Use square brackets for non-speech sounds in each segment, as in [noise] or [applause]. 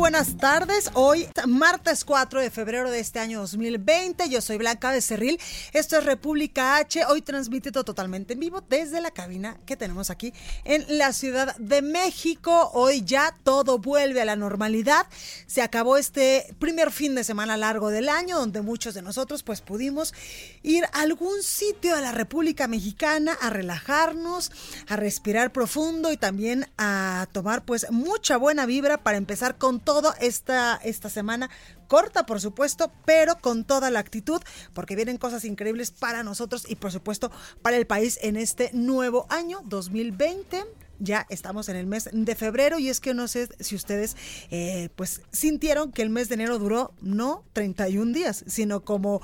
Buenas tardes. Hoy, martes 4 de febrero de este año 2020. Yo soy Blanca Becerril. Esto es República H. Hoy transmitido totalmente en vivo desde la cabina que tenemos aquí en la Ciudad de México. Hoy ya todo vuelve a la normalidad. Se acabó este primer fin de semana largo del año donde muchos de nosotros pues pudimos ir a algún sitio de la República Mexicana a relajarnos, a respirar profundo y también a tomar pues mucha buena vibra para empezar con toda esta, esta semana. Corta, por supuesto, pero con toda la actitud, porque vienen cosas increíbles para nosotros y, por supuesto, para el país en este nuevo año 2020 ya estamos en el mes de febrero y es que no sé si ustedes eh, pues sintieron que el mes de enero duró no 31 días, sino como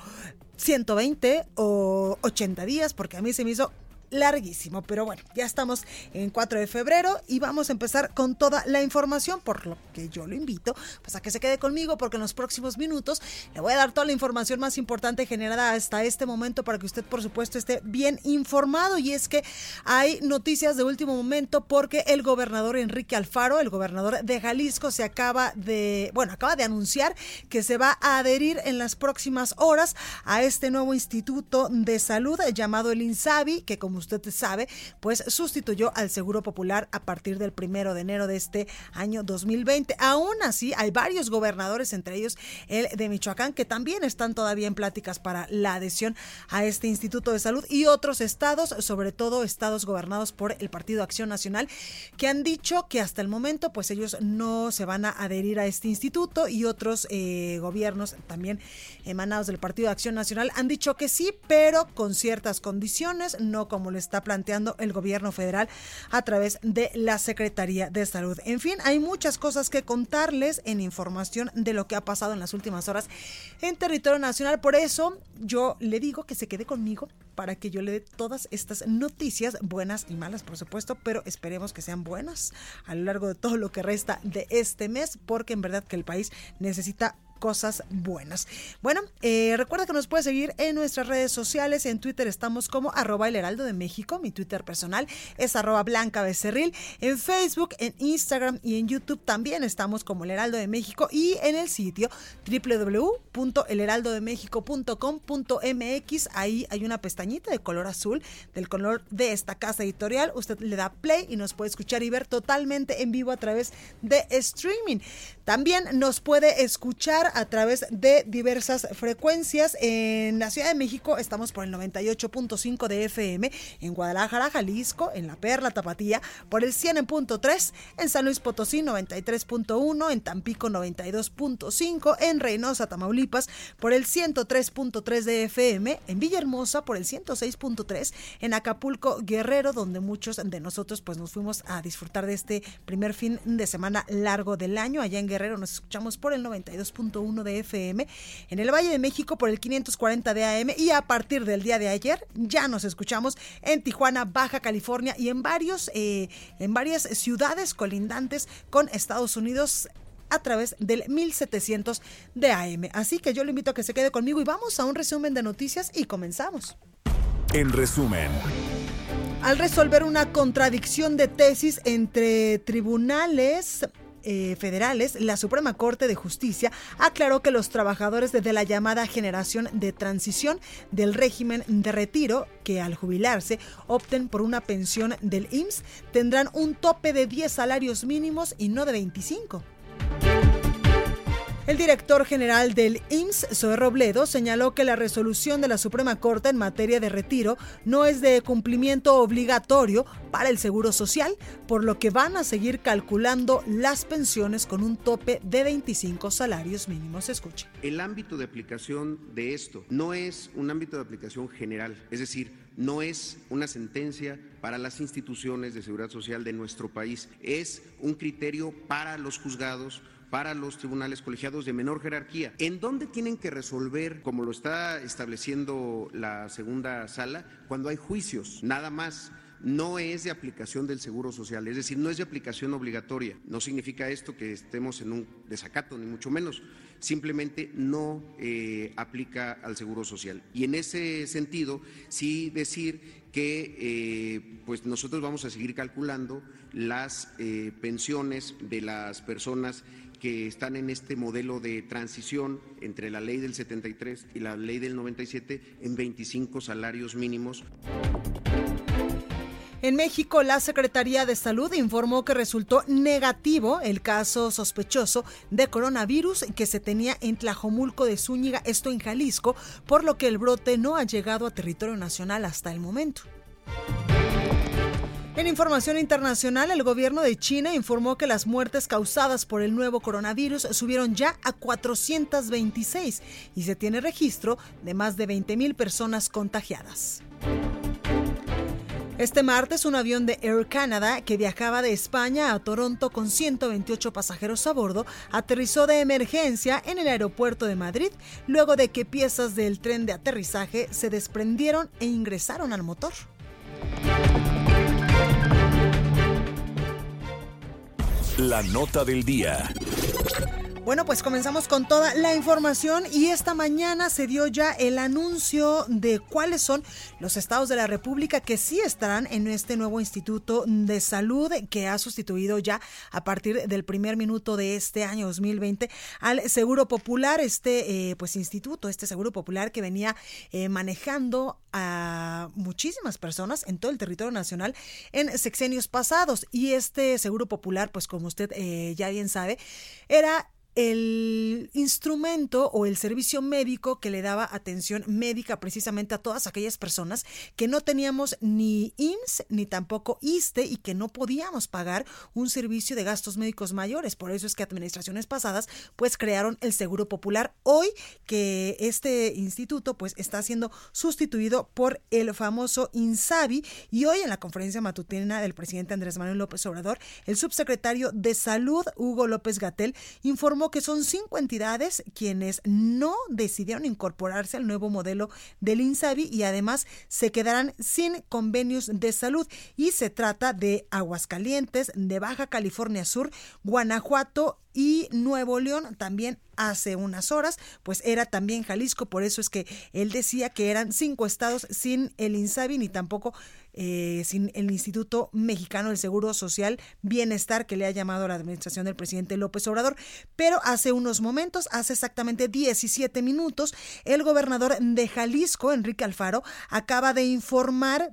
120 o 80 días, porque a mí se me hizo larguísimo, pero bueno, ya estamos en 4 de febrero y vamos a empezar con toda la información, por lo que yo lo invito pues a que se quede conmigo porque en los próximos minutos le voy a dar toda la información más importante generada hasta este momento para que usted por supuesto esté bien informado. Y es que hay noticias de último momento porque el gobernador Enrique Alfaro, el gobernador de Jalisco se acaba de, bueno, acaba de anunciar que se va a adherir en las próximas horas a este nuevo instituto de salud llamado el INSABI, que como usted sabe, pues sustituyó al Seguro Popular a partir del primero de enero de este año 2020. Aún así, hay varios gobernadores, entre ellos el de Michoacán, que también están todavía en pláticas para la adhesión a este Instituto de Salud y otros estados, sobre todo estados gobernados por el Partido Acción Nacional, que han dicho que hasta el momento, pues ellos no se van a adherir a este instituto y otros eh, gobiernos también emanados del Partido Acción Nacional han dicho que sí, pero con ciertas condiciones, no como lo está planteando el gobierno federal a través de la Secretaría de Salud. En fin, hay muchas cosas que contarles en información de lo que ha pasado en las últimas horas en territorio nacional. Por eso yo le digo que se quede conmigo para que yo le dé todas estas noticias, buenas y malas, por supuesto, pero esperemos que sean buenas a lo largo de todo lo que resta de este mes, porque en verdad que el país necesita cosas buenas. Bueno, eh, recuerda que nos puede seguir en nuestras redes sociales. En Twitter estamos como arroba el heraldo de México. Mi Twitter personal es arroba blanca becerril. En Facebook, en Instagram y en YouTube también estamos como el heraldo de México y en el sitio www.elheraldodemexico.com.mx. Ahí hay una pestañita de color azul del color de esta casa editorial. Usted le da play y nos puede escuchar y ver totalmente en vivo a través de streaming. También nos puede escuchar a través de diversas frecuencias. En la Ciudad de México estamos por el 98.5 de FM, en Guadalajara, Jalisco, en La Perla, Tapatía, por el 100.3, en San Luis Potosí 93.1, en Tampico 92.5, en Reynosa, Tamaulipas, por el 103.3 de FM, en Villahermosa por el 106.3, en Acapulco, Guerrero, donde muchos de nosotros pues nos fuimos a disfrutar de este primer fin de semana largo del año. Allá en Guerrero nos escuchamos por el 92.1 de FM, en el Valle de México por el 540 de AM y a partir del día de ayer ya nos escuchamos en Tijuana, Baja California y en varios eh, en varias ciudades colindantes con Estados Unidos a través del 1700 de AM. Así que yo le invito a que se quede conmigo y vamos a un resumen de noticias y comenzamos. En resumen. Al resolver una contradicción de tesis entre tribunales eh, federales, la Suprema Corte de Justicia aclaró que los trabajadores de la llamada generación de transición del régimen de retiro, que al jubilarse opten por una pensión del IMSS, tendrán un tope de 10 salarios mínimos y no de 25. El director general del IMSS, Zoe Robledo, señaló que la resolución de la Suprema Corte en materia de retiro no es de cumplimiento obligatorio para el Seguro Social, por lo que van a seguir calculando las pensiones con un tope de 25 salarios mínimos. Escuche. El ámbito de aplicación de esto no es un ámbito de aplicación general, es decir, no es una sentencia para las instituciones de seguridad social de nuestro país, es un criterio para los juzgados para los tribunales colegiados de menor jerarquía. ¿En dónde tienen que resolver, como lo está estableciendo la segunda sala, cuando hay juicios? Nada más no es de aplicación del Seguro Social, es decir, no es de aplicación obligatoria. No significa esto que estemos en un desacato, ni mucho menos. Simplemente no eh, aplica al Seguro Social. Y en ese sentido, sí decir que eh, pues nosotros vamos a seguir calculando las eh, pensiones de las personas que están en este modelo de transición entre la ley del 73 y la ley del 97 en 25 salarios mínimos. En México, la Secretaría de Salud informó que resultó negativo el caso sospechoso de coronavirus que se tenía en Tlajomulco de Zúñiga, esto en Jalisco, por lo que el brote no ha llegado a territorio nacional hasta el momento. En información internacional, el gobierno de China informó que las muertes causadas por el nuevo coronavirus subieron ya a 426 y se tiene registro de más de 20.000 personas contagiadas. Este martes, un avión de Air Canada que viajaba de España a Toronto con 128 pasajeros a bordo aterrizó de emergencia en el aeropuerto de Madrid luego de que piezas del tren de aterrizaje se desprendieron e ingresaron al motor. La nota del día. Bueno, pues comenzamos con toda la información y esta mañana se dio ya el anuncio de cuáles son los estados de la República que sí estarán en este nuevo Instituto de Salud que ha sustituido ya a partir del primer minuto de este año 2020 al Seguro Popular, este eh, pues instituto, este Seguro Popular que venía eh, manejando a muchísimas personas en todo el territorio nacional en sexenios pasados. Y este Seguro Popular, pues como usted eh, ya bien sabe, era el instrumento o el servicio médico que le daba atención médica precisamente a todas aquellas personas que no teníamos ni IMSS ni tampoco ISTE y que no podíamos pagar un servicio de gastos médicos mayores. Por eso es que administraciones pasadas pues crearon el Seguro Popular. Hoy que este instituto pues está siendo sustituido por el famoso INSABI y hoy en la conferencia matutina del presidente Andrés Manuel López Obrador, el subsecretario de Salud Hugo López Gatel informó que son cinco entidades quienes no decidieron incorporarse al nuevo modelo del INSABI y además se quedarán sin convenios de salud. Y se trata de Aguascalientes, de Baja California Sur, Guanajuato y Nuevo León también hace unas horas, pues era también Jalisco, por eso es que él decía que eran cinco estados sin el INSABI ni tampoco eh, sin el Instituto Mexicano del Seguro Social Bienestar que le ha llamado a la administración del presidente López Obrador. Pero hace unos momentos, hace exactamente 17 minutos, el gobernador de Jalisco, Enrique Alfaro, acaba de informar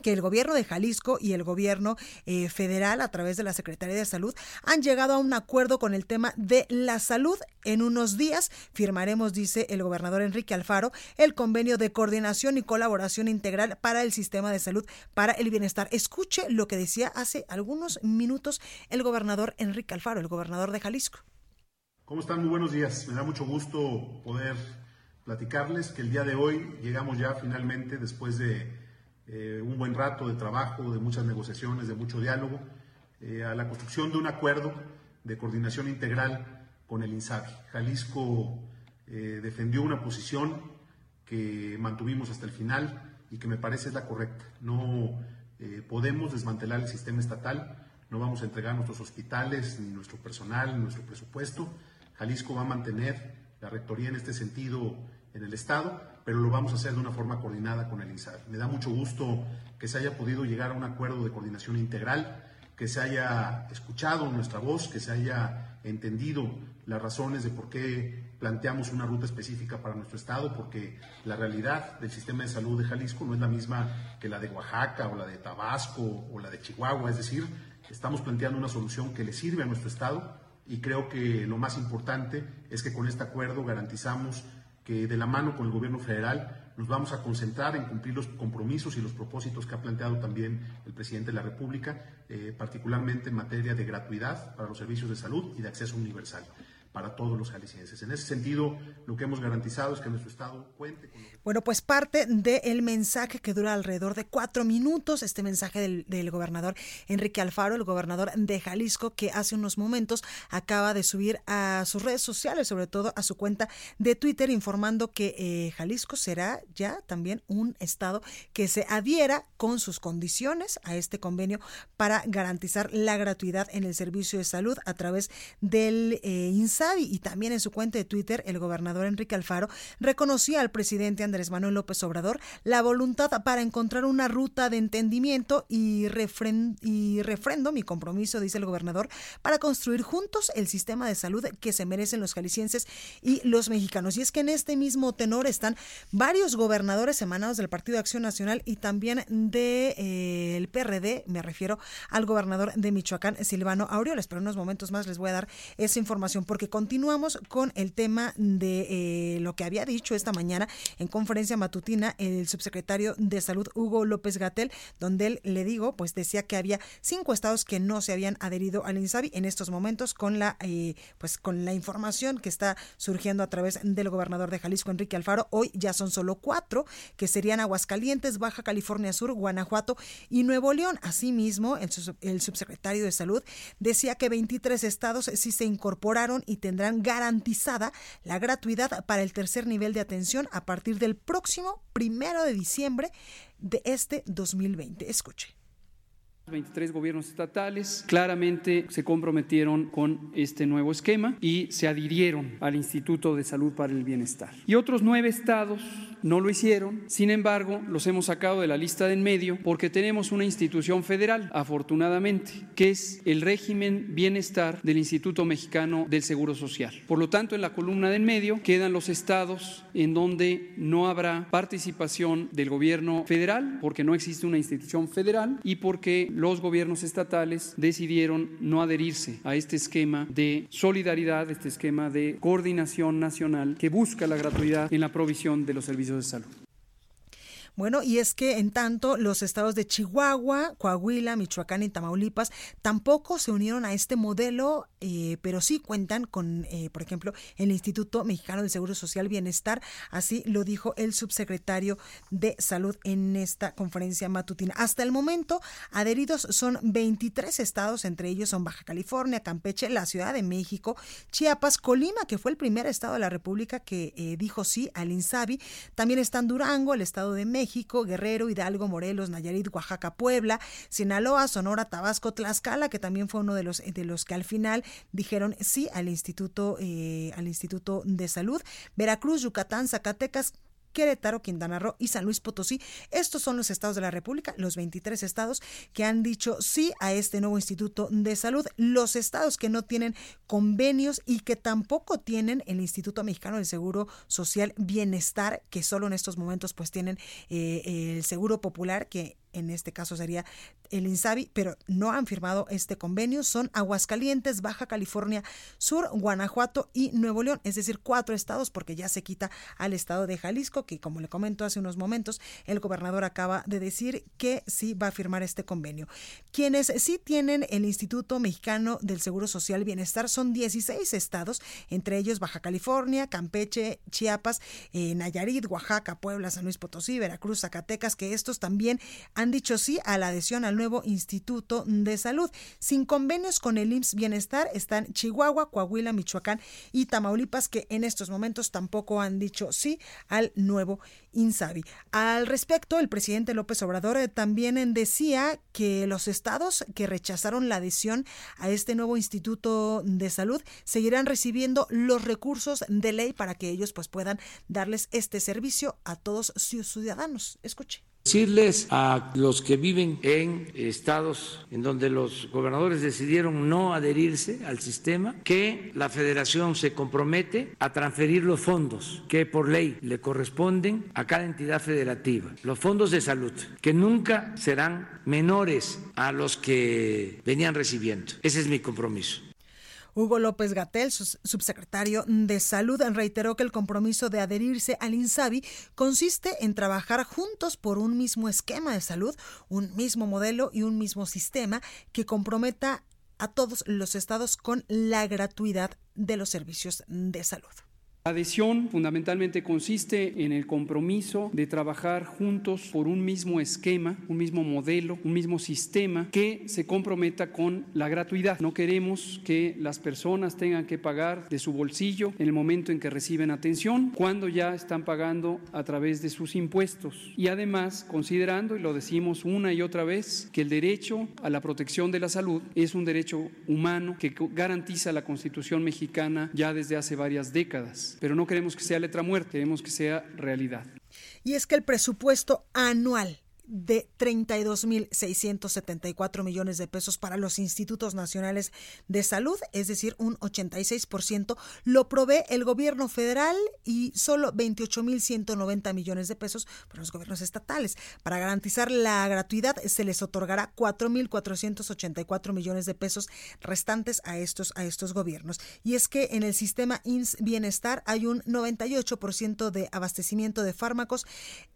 que el gobierno de Jalisco y el gobierno eh, federal a través de la Secretaría de Salud han llegado a un acuerdo con el tema de la salud. En unos días firmaremos, dice el gobernador Enrique Alfaro, el convenio de coordinación y colaboración integral para el sistema de salud para el bienestar. Escuche lo que decía hace algunos minutos el gobernador Enrique Alfaro, el gobernador de Jalisco. ¿Cómo están? Muy buenos días. Me da mucho gusto poder platicarles que el día de hoy llegamos ya finalmente después de eh, un buen rato de trabajo, de muchas negociaciones, de mucho diálogo, eh, a la construcción de un acuerdo de coordinación integral con el INSABI. Jalisco eh, defendió una posición que mantuvimos hasta el final y que me parece es la correcta. No podemos desmantelar el sistema estatal, no vamos a entregar nuestros hospitales, ni nuestro personal, ni nuestro presupuesto. Jalisco va a mantener la rectoría en este sentido en el Estado pero lo vamos a hacer de una forma coordinada con el INSABI. Me da mucho gusto que se haya podido llegar a un acuerdo de coordinación integral que se haya escuchado nuestra voz, que se haya entendido las razones de por qué planteamos una ruta específica para nuestro estado, porque la realidad del sistema de salud de Jalisco no es la misma que la de Oaxaca o la de Tabasco o la de Chihuahua, es decir, estamos planteando una solución que le sirve a nuestro estado y creo que lo más importante es que con este acuerdo garantizamos que de la mano con el gobierno federal nos vamos a concentrar en cumplir los compromisos y los propósitos que ha planteado también el presidente de la República, eh, particularmente en materia de gratuidad para los servicios de salud y de acceso universal para todos los jaliscienses. En ese sentido, lo que hemos garantizado es que nuestro Estado cuente con... Bueno, pues parte del mensaje que dura alrededor de cuatro minutos, este mensaje del, del, gobernador Enrique Alfaro, el gobernador de Jalisco, que hace unos momentos acaba de subir a sus redes sociales, sobre todo a su cuenta de Twitter, informando que eh, Jalisco será ya también un Estado que se adhiera con sus condiciones a este convenio para garantizar la gratuidad en el servicio de salud a través del eh, y también en su cuenta de Twitter, el gobernador Enrique Alfaro reconocía al presidente Andrés Manuel López Obrador la voluntad para encontrar una ruta de entendimiento y, refrendo mi compromiso, dice el gobernador, para construir juntos el sistema de salud que se merecen los jaliscienses y los mexicanos. Y es que en este mismo tenor están varios gobernadores emanados del Partido de Acción Nacional y también del de, eh, PRD, me refiero al gobernador de Michoacán, Silvano Aureoles. Pero en unos momentos más les voy a dar esa información porque continuamos con el tema de eh, lo que había dicho esta mañana en conferencia matutina el subsecretario de Salud Hugo López Gatel, donde él le digo, pues decía que había cinco estados que no se habían adherido al INSABI en estos momentos con la eh, pues con la información que está surgiendo a través del gobernador de Jalisco Enrique Alfaro. Hoy ya son solo cuatro que serían Aguascalientes, Baja California Sur, Guanajuato y Nuevo León. Asimismo, el, subsecretario de Salud decía que 23 estados sí se incorporaron y tendrán garantizada la gratuidad para el tercer nivel de atención a partir del próximo primero de diciembre de este 2020. Escuche. 23 gobiernos estatales claramente se comprometieron con este nuevo esquema y se adhirieron al Instituto de Salud para el Bienestar. Y otros nueve estados no lo hicieron, sin embargo, los hemos sacado de la lista de en medio porque tenemos una institución federal, afortunadamente, que es el régimen bienestar del Instituto Mexicano del Seguro Social. Por lo tanto, en la columna de en medio quedan los estados en donde no habrá participación del gobierno federal, porque no existe una institución federal y porque los gobiernos estatales decidieron no adherirse a este esquema de solidaridad, este esquema de coordinación nacional que busca la gratuidad en la provisión de los servicios de salud. Bueno, y es que en tanto los estados de Chihuahua, Coahuila, Michoacán y Tamaulipas tampoco se unieron a este modelo, eh, pero sí cuentan con, eh, por ejemplo, el Instituto Mexicano del Seguro Social Bienestar. Así lo dijo el subsecretario de Salud en esta conferencia matutina. Hasta el momento, adheridos son 23 estados, entre ellos son Baja California, Campeche, la Ciudad de México, Chiapas, Colima, que fue el primer estado de la República que eh, dijo sí al INSABI. También están Durango, el Estado de México, México, Guerrero, Hidalgo, Morelos, Nayarit, Oaxaca, Puebla, Sinaloa, Sonora, Tabasco, Tlaxcala, que también fue uno de los de los que al final dijeron sí al Instituto eh, al Instituto de Salud, Veracruz, Yucatán, Zacatecas, Querétaro, Quintana Roo y San Luis Potosí. Estos son los estados de la República, los 23 estados que han dicho sí a este nuevo Instituto de Salud. Los estados que no tienen convenios y que tampoco tienen el Instituto Mexicano del Seguro Social Bienestar, que solo en estos momentos pues tienen eh, el Seguro Popular, que en este caso sería el INSABI, pero no han firmado este convenio. Son Aguascalientes, Baja California Sur, Guanajuato y Nuevo León, es decir, cuatro estados, porque ya se quita al estado de Jalisco, que como le comento hace unos momentos, el gobernador acaba de decir que sí va a firmar este convenio. Quienes sí tienen el Instituto Mexicano del Seguro Social Bienestar son 16 estados, entre ellos Baja California, Campeche, Chiapas, eh, Nayarit, Oaxaca, Puebla, San Luis Potosí, Veracruz, Zacatecas, que estos también han dicho sí a la adhesión al nuevo Instituto de Salud. Sin convenios con el IMSS Bienestar están Chihuahua, Coahuila, Michoacán y Tamaulipas, que en estos momentos tampoco han dicho sí al nuevo INSABI. Al respecto, el presidente López Obrador eh, también decía que los estados que rechazaron la adhesión a este nuevo Instituto de Salud seguirán recibiendo los recursos de ley para que ellos pues puedan darles este servicio a todos sus ciudadanos. Escuche. Decirles a los que viven en estados en donde los gobernadores decidieron no adherirse al sistema que la federación se compromete a transferir los fondos que por ley le corresponden a cada entidad federativa, los fondos de salud, que nunca serán menores a los que venían recibiendo. Ese es mi compromiso. Hugo López Gatel, subsecretario de Salud, reiteró que el compromiso de adherirse al INSABI consiste en trabajar juntos por un mismo esquema de salud, un mismo modelo y un mismo sistema que comprometa a todos los estados con la gratuidad de los servicios de salud. Adhesión fundamentalmente consiste en el compromiso de trabajar juntos por un mismo esquema, un mismo modelo, un mismo sistema que se comprometa con la gratuidad. No queremos que las personas tengan que pagar de su bolsillo en el momento en que reciben atención, cuando ya están pagando a través de sus impuestos. Y además, considerando, y lo decimos una y otra vez, que el derecho a la protección de la salud es un derecho humano que garantiza la Constitución mexicana ya desde hace varias décadas pero no queremos que sea letra muerta, queremos que sea realidad. Y es que el presupuesto anual de 32.674 millones de pesos para los institutos nacionales de salud, es decir, un 86%, lo provee el gobierno federal y solo 28.190 millones de pesos para los gobiernos estatales. Para garantizar la gratuidad se les otorgará 4.484 millones de pesos restantes a estos, a estos gobiernos. Y es que en el sistema IMSS Bienestar hay un 98% de abastecimiento de fármacos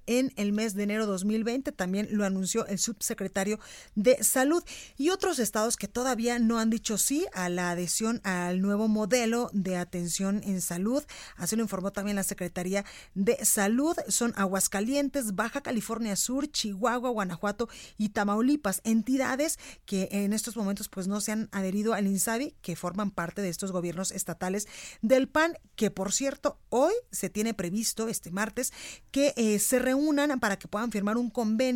en el mes de enero 2020 también lo anunció el subsecretario de Salud. Y otros estados que todavía no han dicho sí a la adhesión al nuevo modelo de atención en salud. Así lo informó también la Secretaría de Salud. Son Aguascalientes, Baja California Sur, Chihuahua, Guanajuato y Tamaulipas. Entidades que en estos momentos pues no se han adherido al INSABI, que forman parte de estos gobiernos estatales del PAN, que por cierto hoy se tiene previsto este martes que eh, se reúnan para que puedan firmar un convenio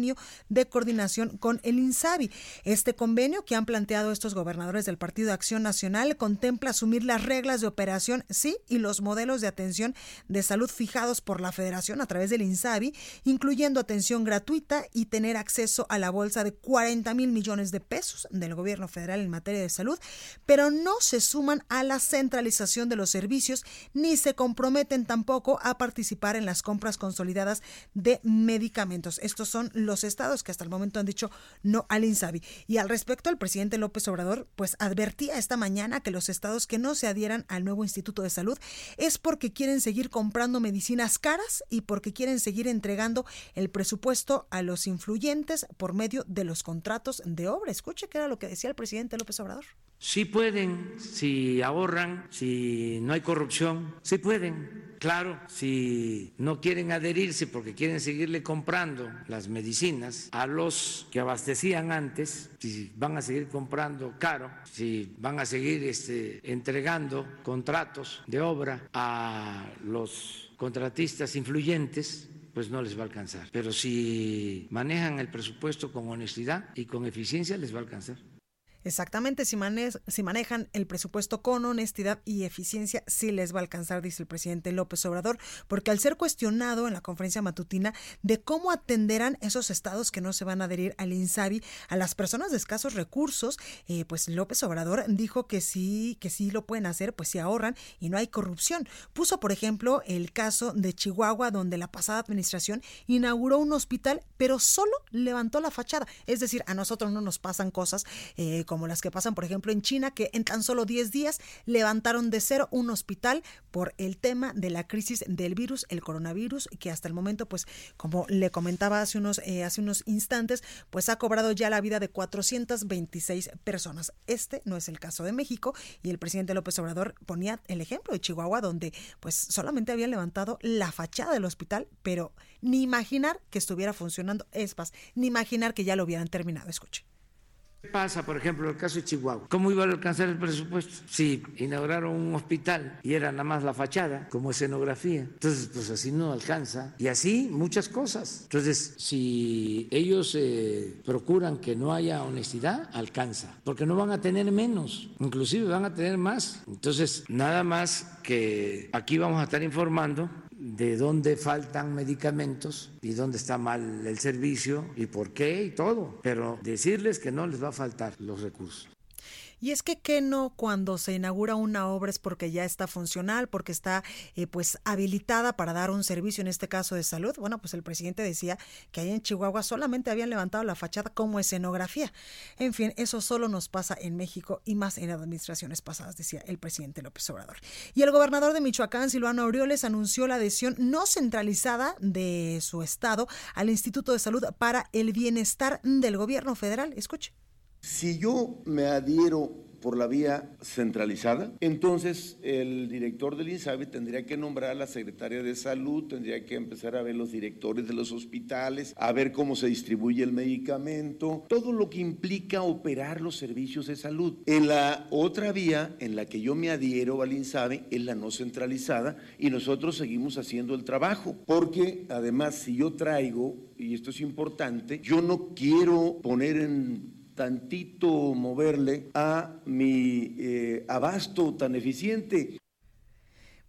de coordinación con el INSABI. Este convenio que han planteado estos gobernadores del Partido de Acción Nacional contempla asumir las reglas de operación, sí, y los modelos de atención de salud fijados por la Federación a través del INSABI, incluyendo atención gratuita y tener acceso a la bolsa de 40 mil millones de pesos del gobierno federal en materia de salud, pero no se suman a la centralización de los servicios ni se comprometen tampoco a participar en las compras consolidadas de medicamentos. Estos son los estados que hasta el momento han dicho no al INSABI. Y al respecto, el presidente López Obrador pues advertía esta mañana que los estados que no se adhieran al nuevo Instituto de Salud es porque quieren seguir comprando medicinas caras y porque quieren seguir entregando el presupuesto a los influyentes por medio de los contratos de obra. Escuche qué era lo que decía el presidente López Obrador. Sí pueden, si ahorran, si no hay corrupción, sí pueden. Claro, si no quieren adherirse porque quieren seguirle comprando las medicinas a los que abastecían antes, si van a seguir comprando caro, si van a seguir este, entregando contratos de obra a los contratistas influyentes, pues no les va a alcanzar. Pero si manejan el presupuesto con honestidad y con eficiencia, les va a alcanzar. Exactamente, si, si, manejan el presupuesto con honestidad y eficiencia, sí les va a alcanzar, dice el presidente López Obrador, porque al ser cuestionado en la conferencia matutina de cómo atenderán esos estados que no se van a adherir al INSABI a las personas de escasos recursos, eh, pues López Obrador dijo que sí, que sí lo pueden hacer, pues si ahorran y no hay corrupción. Puso, por ejemplo, el caso de Chihuahua, donde la pasada administración inauguró un hospital, pero solo levantó la fachada. Es decir, a nosotros no nos pasan cosas eh, como las que pasan, por ejemplo, en China, que en tan solo 10 días levantaron de cero un hospital por el tema de la crisis del virus, el coronavirus, que hasta el momento, pues, como le comentaba hace unos, eh, hace unos instantes, pues ha cobrado ya la vida de 426 personas. Este no es el caso de México y el presidente López Obrador ponía el ejemplo de Chihuahua, donde pues solamente habían levantado la fachada del hospital, pero ni imaginar que estuviera funcionando ESPAS, ni imaginar que ya lo hubieran terminado. Escuche. ¿Qué pasa, por ejemplo, el caso de Chihuahua? ¿Cómo iba a alcanzar el presupuesto? Si inauguraron un hospital y era nada más la fachada como escenografía. Entonces, pues así no alcanza. Y así muchas cosas. Entonces, si ellos eh, procuran que no haya honestidad, alcanza. Porque no van a tener menos, inclusive van a tener más. Entonces, nada más que aquí vamos a estar informando de dónde faltan medicamentos y dónde está mal el servicio y por qué y todo, pero decirles que no les va a faltar los recursos. Y es que qué no cuando se inaugura una obra es porque ya está funcional, porque está eh, pues habilitada para dar un servicio, en este caso de salud. Bueno, pues el presidente decía que ahí en Chihuahua solamente habían levantado la fachada como escenografía. En fin, eso solo nos pasa en México y más en administraciones pasadas, decía el presidente López Obrador. Y el gobernador de Michoacán, Silvano Aureoles, anunció la adhesión no centralizada de su estado al Instituto de Salud para el Bienestar del gobierno federal. Escuche. Si yo me adhiero por la vía centralizada, entonces el director del INSABI tendría que nombrar a la secretaria de salud, tendría que empezar a ver los directores de los hospitales, a ver cómo se distribuye el medicamento, todo lo que implica operar los servicios de salud. En la otra vía en la que yo me adhiero al INSABI es la no centralizada y nosotros seguimos haciendo el trabajo, porque además si yo traigo, y esto es importante, yo no quiero poner en tantito moverle a mi eh, abasto tan eficiente.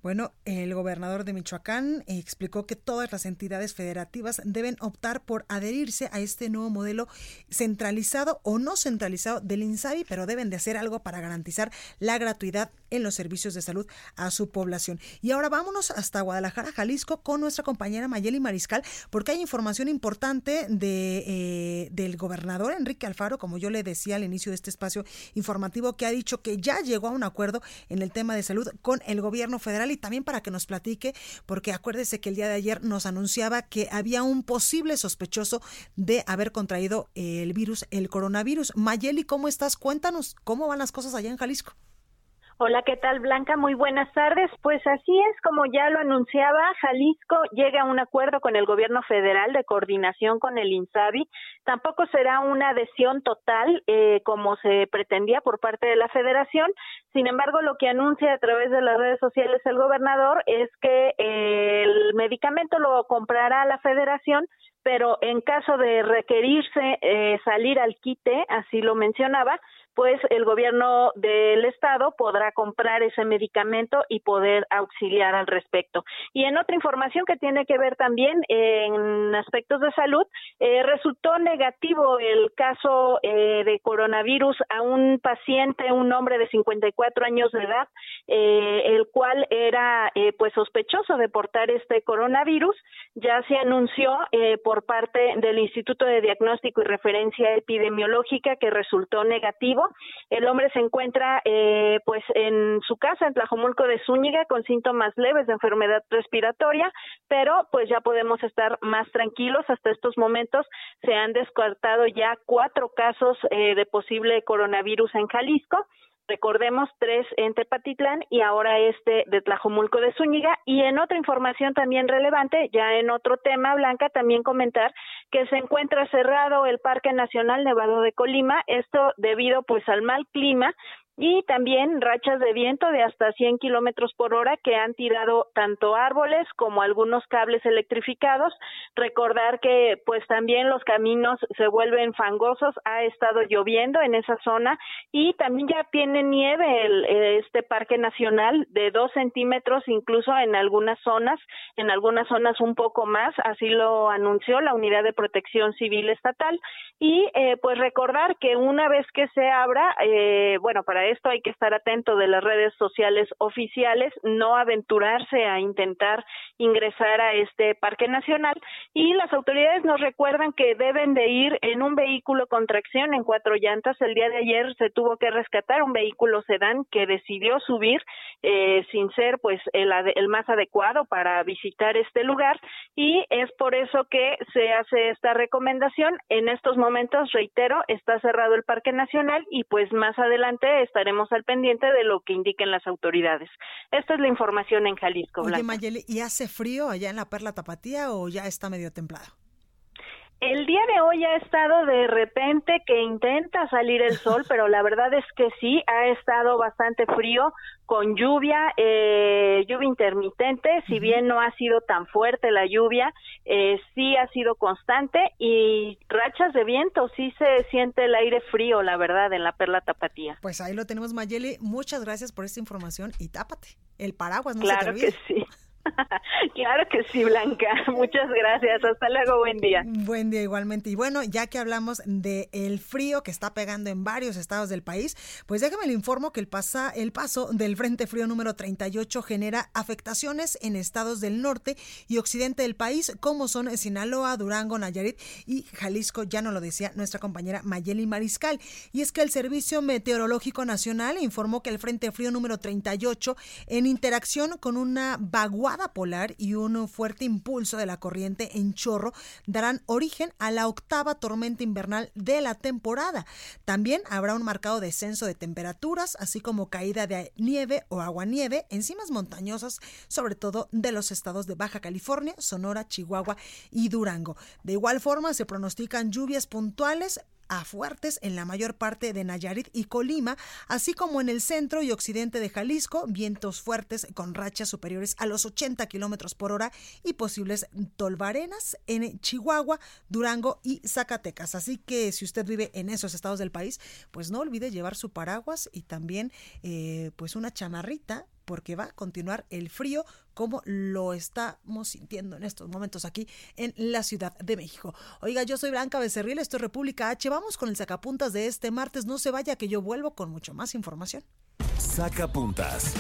Bueno, el gobernador de Michoacán explicó que todas las entidades federativas deben optar por adherirse a este nuevo modelo centralizado o no centralizado del INSABI, pero deben de hacer algo para garantizar la gratuidad en los servicios de salud a su población. Y ahora vámonos hasta Guadalajara, Jalisco, con nuestra compañera Mayeli Mariscal, porque hay información importante de, eh, del gobernador Enrique Alfaro, como yo le decía al inicio de este espacio informativo, que ha dicho que ya llegó a un acuerdo en el tema de salud con el gobierno federal y también para que nos platique, porque acuérdese que el día de ayer nos anunciaba que había un posible sospechoso de haber contraído el virus, el coronavirus. Mayeli, ¿cómo estás? Cuéntanos cómo van las cosas allá en Jalisco. Hola, ¿qué tal Blanca? Muy buenas tardes. Pues así es, como ya lo anunciaba, Jalisco llega a un acuerdo con el gobierno federal de coordinación con el INSABI. Tampoco será una adhesión total eh, como se pretendía por parte de la federación. Sin embargo, lo que anuncia a través de las redes sociales el gobernador es que eh, el medicamento lo comprará la federación pero en caso de requerirse eh, salir al quite, así lo mencionaba, pues el gobierno del estado podrá comprar ese medicamento y poder auxiliar al respecto. Y en otra información que tiene que ver también en aspectos de salud, eh, resultó negativo el caso eh, de coronavirus a un paciente, un hombre de 54 años de edad, eh, el cual era pues sospechoso de portar este coronavirus. Ya se anunció por parte del Instituto de Diagnóstico y Referencia Epidemiológica que resultó negativo el hombre se encuentra eh, pues en su casa en Tlajomulco de Zúñiga con síntomas leves de enfermedad respiratoria, pero pues ya podemos estar más tranquilos. Hasta estos momentos se han descartado ya cuatro casos eh, de posible coronavirus en Jalisco recordemos tres en Tepatitlán y ahora este de Tlajomulco de Zúñiga. Y en otra información también relevante, ya en otro tema, Blanca, también comentar que se encuentra cerrado el Parque Nacional Nevado de Colima, esto debido pues al mal clima y también rachas de viento de hasta 100 kilómetros por hora que han tirado tanto árboles como algunos cables electrificados. Recordar que pues también los caminos se vuelven fangosos, ha estado lloviendo en esa zona y también ya tiene nieve el, este parque nacional de dos centímetros incluso en algunas zonas, en algunas zonas un poco más, así lo anunció la Unidad de Protección Civil Estatal y eh, pues recordar que una vez que se abra, eh, bueno, para esto hay que estar atento de las redes sociales oficiales, no aventurarse a intentar ingresar a este parque nacional y las autoridades nos recuerdan que deben de ir en un vehículo con tracción en cuatro llantas. El día de ayer se tuvo que rescatar un vehículo sedán que decidió subir eh, sin ser pues el, el más adecuado para visitar este lugar y es por eso que se hace esta recomendación. En estos momentos, reitero, está cerrado el Parque Nacional y pues más adelante está estaremos al pendiente de lo que indiquen las autoridades. Esta es la información en Jalisco. Oye, Mayeli, ¿y hace frío allá en la Perla Tapatía o ya está medio templado? El día de hoy ha estado de repente que intenta salir el sol, pero la verdad es que sí, ha estado bastante frío, con lluvia, eh, lluvia intermitente, si bien no ha sido tan fuerte la lluvia, eh, sí ha sido constante y rachas de viento, sí se siente el aire frío, la verdad, en la Perla Tapatía. Pues ahí lo tenemos, Mayeli, muchas gracias por esta información y tápate, el paraguas, no claro se te que sí. [laughs] claro que sí, Blanca. [laughs] Muchas gracias. Hasta luego. Buen día. Buen día igualmente. Y bueno, ya que hablamos de el frío que está pegando en varios estados del país, pues déjame le informo que el, pasa, el paso del Frente Frío número 38 genera afectaciones en estados del norte y occidente del país, como son Sinaloa, Durango, Nayarit y Jalisco. Ya no lo decía nuestra compañera Mayeli Mariscal. Y es que el Servicio Meteorológico Nacional informó que el Frente Frío número 38, en interacción con una vaguada polar y un fuerte impulso de la corriente en chorro darán origen a la octava tormenta invernal de la temporada. También habrá un marcado descenso de temperaturas, así como caída de nieve o aguanieve en cimas montañosas, sobre todo de los estados de Baja California, Sonora, Chihuahua y Durango. De igual forma, se pronostican lluvias puntuales a fuertes en la mayor parte de Nayarit y Colima, así como en el centro y occidente de Jalisco, vientos fuertes con rachas superiores a los 80 kilómetros por hora y posibles tolvarenas en Chihuahua, Durango y Zacatecas. Así que si usted vive en esos estados del país, pues no olvide llevar su paraguas y también eh, pues una chamarrita porque va a continuar el frío como lo estamos sintiendo en estos momentos aquí en la Ciudad de México. Oiga, yo soy Blanca Becerril, esto es República H. Vamos con el sacapuntas de este martes. No se vaya que yo vuelvo con mucho más información. Sacapuntas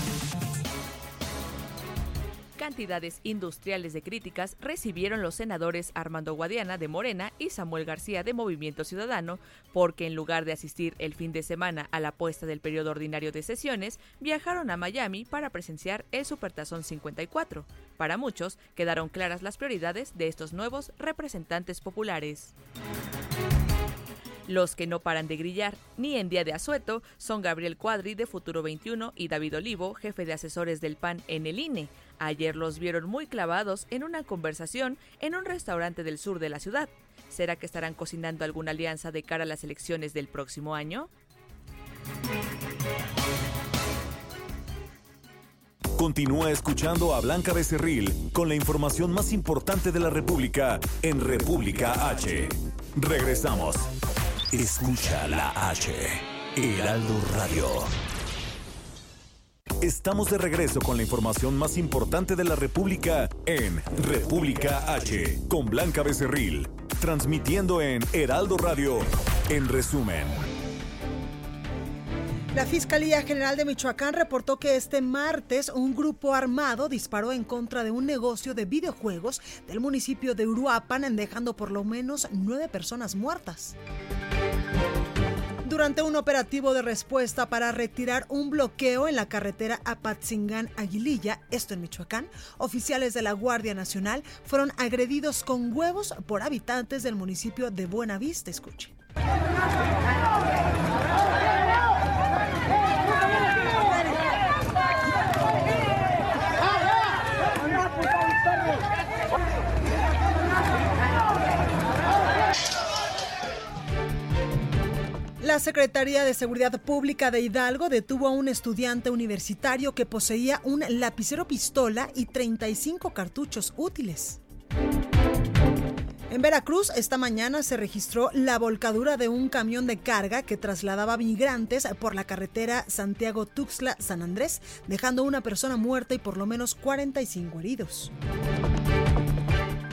cantidades industriales de críticas recibieron los senadores Armando Guadiana de Morena y Samuel García de Movimiento Ciudadano porque en lugar de asistir el fin de semana a la puesta del periodo ordinario de sesiones, viajaron a Miami para presenciar el Supertazón 54. Para muchos quedaron claras las prioridades de estos nuevos representantes populares. Los que no paran de grillar ni en día de asueto son Gabriel Cuadri de Futuro 21 y David Olivo, jefe de asesores del PAN en el INE. Ayer los vieron muy clavados en una conversación en un restaurante del sur de la ciudad. ¿Será que estarán cocinando alguna alianza de cara a las elecciones del próximo año? Continúa escuchando a Blanca Becerril con la información más importante de la República en República H. Regresamos. Escucha la H. Heraldo Radio. Estamos de regreso con la información más importante de la República en República H, con Blanca Becerril, transmitiendo en Heraldo Radio, en resumen. La Fiscalía General de Michoacán reportó que este martes un grupo armado disparó en contra de un negocio de videojuegos del municipio de Uruapan, dejando por lo menos nueve personas muertas. Durante un operativo de respuesta para retirar un bloqueo en la carretera Apatzingán-Aguililla, esto en Michoacán, oficiales de la Guardia Nacional fueron agredidos con huevos por habitantes del municipio de Buenavista. Escuche. La Secretaría de Seguridad Pública de Hidalgo detuvo a un estudiante universitario que poseía un lapicero pistola y 35 cartuchos útiles. En Veracruz, esta mañana se registró la volcadura de un camión de carga que trasladaba migrantes por la carretera Santiago-Tuxtla-San Andrés, dejando una persona muerta y por lo menos 45 heridos.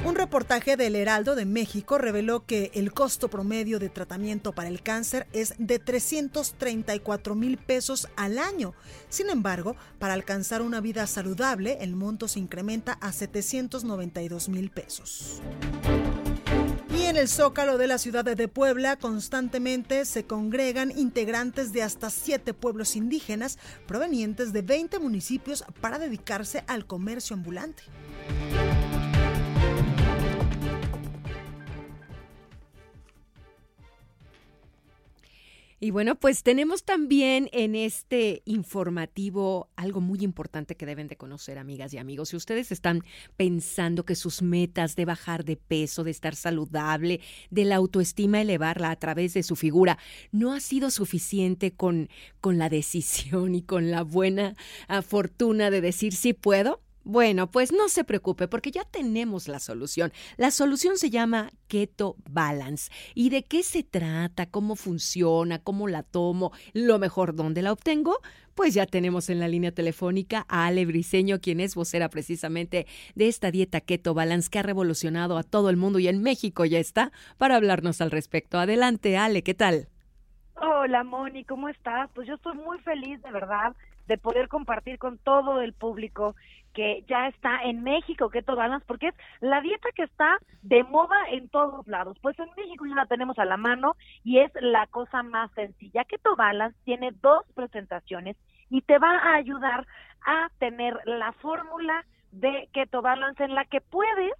Un reportaje del Heraldo de México reveló que el costo promedio de tratamiento para el cáncer es de 334 mil pesos al año. Sin embargo, para alcanzar una vida saludable, el monto se incrementa a 792 mil pesos. Y en el zócalo de la ciudad de Puebla constantemente se congregan integrantes de hasta siete pueblos indígenas provenientes de 20 municipios para dedicarse al comercio ambulante. Y bueno, pues tenemos también en este informativo algo muy importante que deben de conocer, amigas y amigos. Si ustedes están pensando que sus metas de bajar de peso, de estar saludable, de la autoestima elevarla a través de su figura, no ha sido suficiente con, con la decisión y con la buena fortuna de decir sí puedo, Bueno, pues no se preocupe porque ya tenemos la solución. La solución se llama Keto Balance. ¿Y de qué se trata? ¿Cómo funciona? ¿Cómo la tomo? Lo mejor, ¿dónde la obtengo? Pues ya tenemos en la línea telefónica a Ale Briseño, quien es vocera precisamente de esta dieta Keto Balance que ha revolucionado a todo el mundo y en México ya está para hablarnos al respecto. Adelante, Ale, ¿qué tal? Hola, Moni, ¿cómo estás? Pues yo estoy muy feliz, de verdad, de poder compartir con todo el público que ya está en México, Keto Balance, porque es la dieta que está de moda en todos lados. Pues en México ya la tenemos a la mano y es la cosa más sencilla. Keto Balance tiene dos presentaciones y te va a ayudar a tener la fórmula de Keto Balance en la que puedes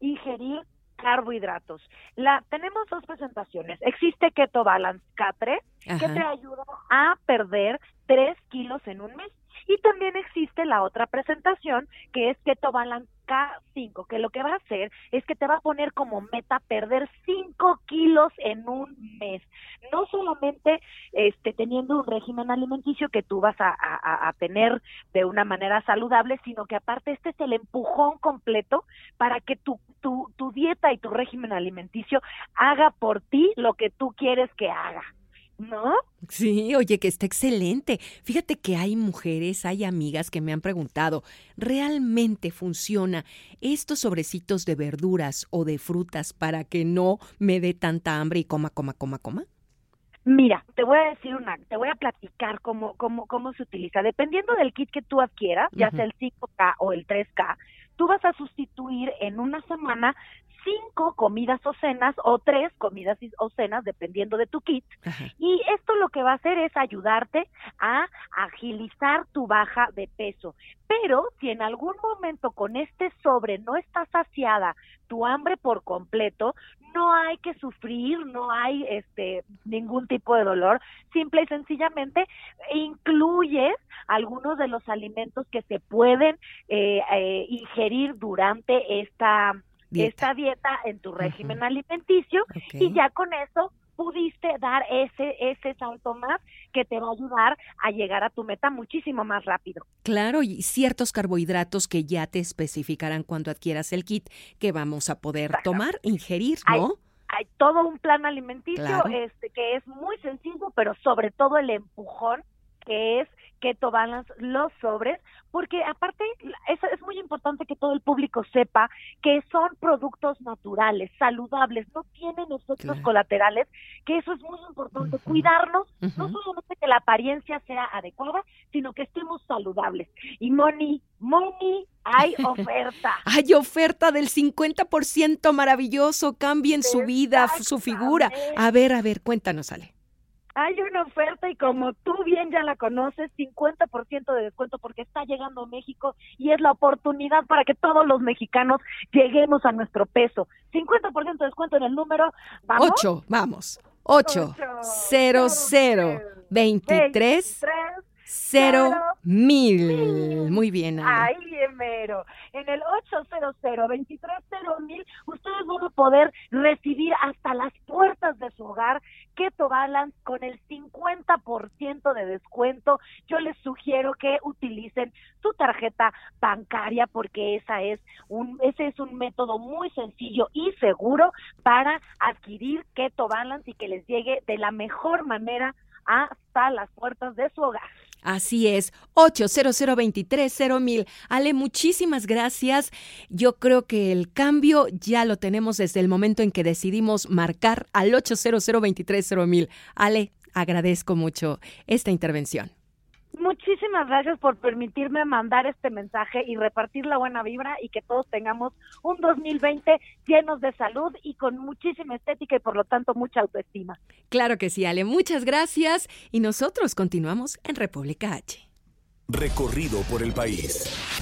ingerir carbohidratos. La tenemos dos presentaciones. Existe Keto Balance K3 que te ayuda a perder 3 kilos en un mes y también existe la otra presentación que es Keto Balance K5, que lo que va a hacer es que te va a poner como meta perder 5 kilos en un mes. No solamente este, teniendo un régimen alimenticio que tú vas a, a, tener de una manera saludable, sino que aparte este es el empujón completo para que tu, tu, tu dieta y tu régimen alimenticio haga por ti lo que tú quieres que haga. ¿No? Sí, oye, que está excelente. Fíjate que hay mujeres, hay amigas que me han preguntado, ¿realmente funciona estos sobrecitos de verduras o de frutas para que no me dé tanta hambre y coma, coma, coma, coma? Mira, te voy a decir una, te voy a platicar cómo, cómo, cómo se utiliza. Dependiendo del kit que tú adquieras, ya sea el 5K o el 3K, tú vas a sustituir en una semana cinco comidas o cenas o tres comidas o cenas, dependiendo de tu kit. Y esto lo que va a hacer es ayudarte a agilizar tu baja de peso. Pero si en algún momento con este sobre no está saciada tu hambre por completo, no hay que sufrir, no hay este ningún tipo de dolor, simple y sencillamente incluyes algunos de los alimentos que se pueden eh, eh, ingerir durante esta esta dieta en tu régimen alimenticio y ya con eso pudiste dar ese ese salto más que te va a ayudar a llegar a tu meta muchísimo más rápido. Claro, y ciertos carbohidratos que ya te especificarán cuando adquieras el kit que vamos a poder tomar, ingerir, ¿no? Hay, todo un plan alimenticio este que es muy sencillo, pero sobre todo el empujón que es Keto Balance, los sobres, porque aparte es, es muy importante que todo el público sepa que son productos naturales, saludables, no tienen efectos colaterales, que eso es muy importante, cuidarnos, no solamente que la apariencia sea adecuada, sino que estemos saludables. Y Moni, Moni, hay [laughs] oferta. hay oferta del 50% maravilloso, cambien su vida, su figura. A ver, a ver, cuéntanos, Ale hay una oferta y como tú bien ya la conoces, 50% de descuento porque está llegando a México y es la oportunidad para que todos los mexicanos lleguemos a nuestro peso. 50% de descuento en el número, vamos. 8, vamos. 8, 0, 0, 23, 0, mil. Muy bien. Ahí, mero. En el 800 mil, ustedes van a poder recibir hasta las puertas de su hogar Keto Balance con el 50% de descuento. Yo les sugiero que utilicen su tarjeta bancaria porque esa es un, ese es un método muy sencillo y seguro para adquirir Keto Balance y que les llegue de la mejor manera hasta las puertas de su hogar. Así es, 800 mil. Ale, muchísimas gracias. Yo creo que el cambio ya lo tenemos desde el momento en que decidimos marcar al 800 mil. Ale, agradezco mucho esta intervención. Muchísimas gracias por permitirme mandar este mensaje y repartir la buena vibra y que todos tengamos un 2020 llenos de salud y con muchísima estética y por lo tanto mucha autoestima. Claro que sí, Ale. Muchas gracias y nosotros continuamos en República H. Recorrido por el país.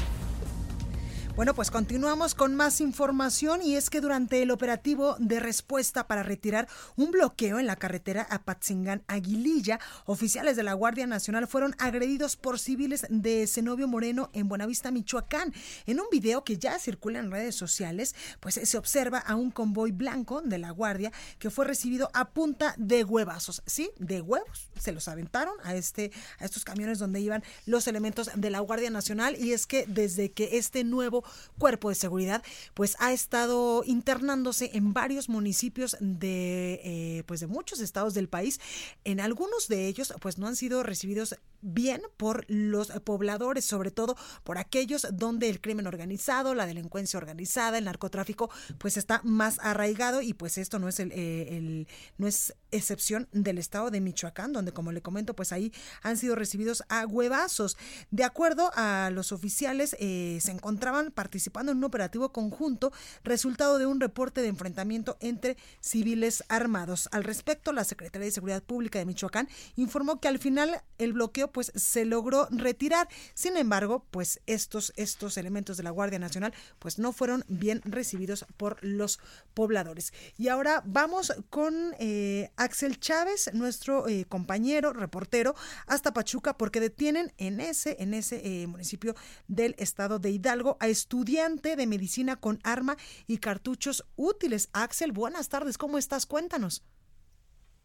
Bueno, pues continuamos con más información y es que durante el operativo de respuesta para retirar un bloqueo en la carretera Apatzingán Aguililla, oficiales de la Guardia Nacional fueron agredidos por civiles de Zenobio Moreno en Buenavista, Michoacán. En un video que ya circula en redes sociales, pues se observa a un convoy blanco de la Guardia que fue recibido a punta de huevazos, ¿sí? De huevos. Se los aventaron a este a estos camiones donde iban los elementos de la Guardia Nacional y es que desde que este nuevo cuerpo de seguridad, pues ha estado internándose en varios municipios de, eh, pues de muchos estados del país. En algunos de ellos, pues no han sido recibidos bien por los pobladores, sobre todo por aquellos donde el crimen organizado, la delincuencia organizada, el narcotráfico, pues está más arraigado y pues esto no es el, eh, el, no es excepción del estado de Michoacán, donde como le comento, pues ahí han sido recibidos a huevazos. De acuerdo a los oficiales, eh, se encontraban participando en un operativo conjunto, resultado de un reporte de enfrentamiento entre civiles armados. Al respecto, la Secretaría de Seguridad Pública de Michoacán informó que al final el bloqueo pues se logró retirar. Sin embargo, pues estos, estos elementos de la Guardia Nacional pues no fueron bien recibidos por los pobladores. Y ahora vamos con eh, Axel Chávez, nuestro eh, compañero reportero, hasta Pachuca porque detienen en ese, en ese eh, municipio del estado de Hidalgo a estudiante de medicina con arma y cartuchos útiles. Axel, buenas tardes, ¿cómo estás? Cuéntanos.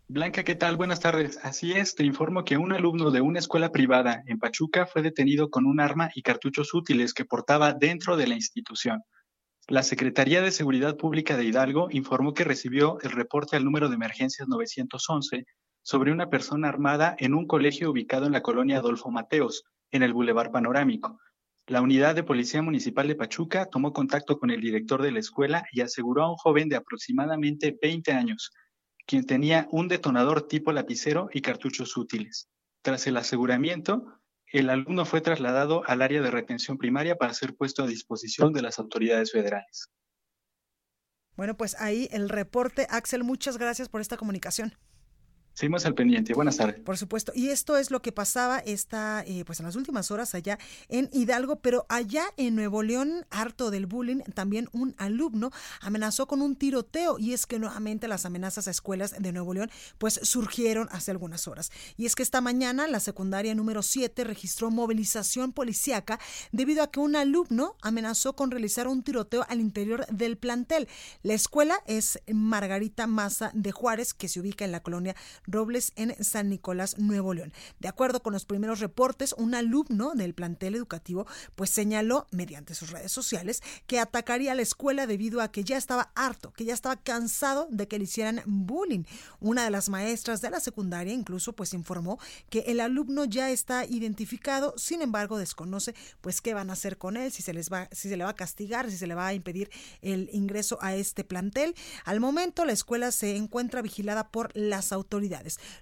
Blanca, ¿qué tal? Buenas tardes. Así es, te informo que un alumno de una escuela privada en Pachuca fue detenido con un arma y cartuchos útiles que portaba dentro de la institución. La Secretaría de Seguridad Pública de Hidalgo informó que recibió el reporte al número de emergencias 911 sobre una persona armada en un colegio ubicado en la colonia Adolfo Mateos, en el Boulevard Panorámico. La unidad de Policía Municipal de Pachuca tomó contacto con el director de la escuela y aseguró a un joven de aproximadamente 20 años, quien tenía un detonador tipo lapicero y cartuchos útiles. Tras el aseguramiento, el alumno fue trasladado al área de retención primaria para ser puesto a disposición de las autoridades federales. Bueno, pues ahí el reporte. Axel, muchas gracias por esta comunicación. Seguimos al pendiente. Buenas tardes. Por supuesto. Y esto es lo que pasaba esta, eh, pues en las últimas horas allá en Hidalgo, pero allá en Nuevo León, harto del bullying, también un alumno amenazó con un tiroteo. Y es que nuevamente las amenazas a escuelas de Nuevo León, pues surgieron hace algunas horas. Y es que esta mañana la secundaria número 7 registró movilización policíaca debido a que un alumno amenazó con realizar un tiroteo al interior del plantel. La escuela es Margarita Maza de Juárez, que se ubica en la colonia Robles en San Nicolás, Nuevo León. De acuerdo con los primeros reportes, un alumno del plantel educativo pues señaló mediante sus redes sociales que atacaría la escuela debido a que ya estaba harto, que ya estaba cansado de que le hicieran bullying. Una de las maestras de la secundaria incluso pues informó que el alumno ya está identificado, sin embargo desconoce pues qué van a hacer con él, si se les va si se le va a castigar, si se le va a impedir el ingreso a este plantel. Al momento la escuela se encuentra vigilada por las autoridades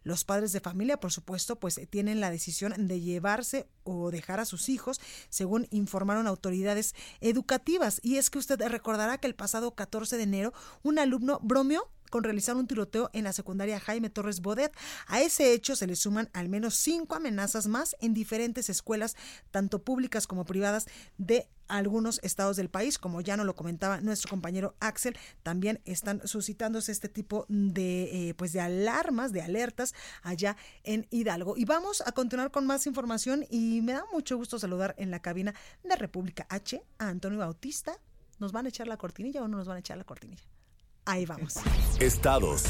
los padres de familia, por supuesto, pues eh, tienen la decisión de llevarse o dejar a sus hijos, según informaron autoridades educativas. Y es que usted recordará que el pasado 14 de enero un alumno bromeó con realizar un tiroteo en la secundaria Jaime Torres Bodet. A ese hecho se le suman al menos cinco amenazas más en diferentes escuelas, tanto públicas como privadas, de algunos estados del país, como ya nos lo comentaba nuestro compañero Axel, también están suscitándose este tipo de eh, pues de alarmas, de alertas allá en Hidalgo. Y vamos a continuar con más información y me da mucho gusto saludar en la cabina de República H a Antonio Bautista. ¿Nos van a echar la cortinilla o no nos van a echar la cortinilla? Ahí vamos. Estados.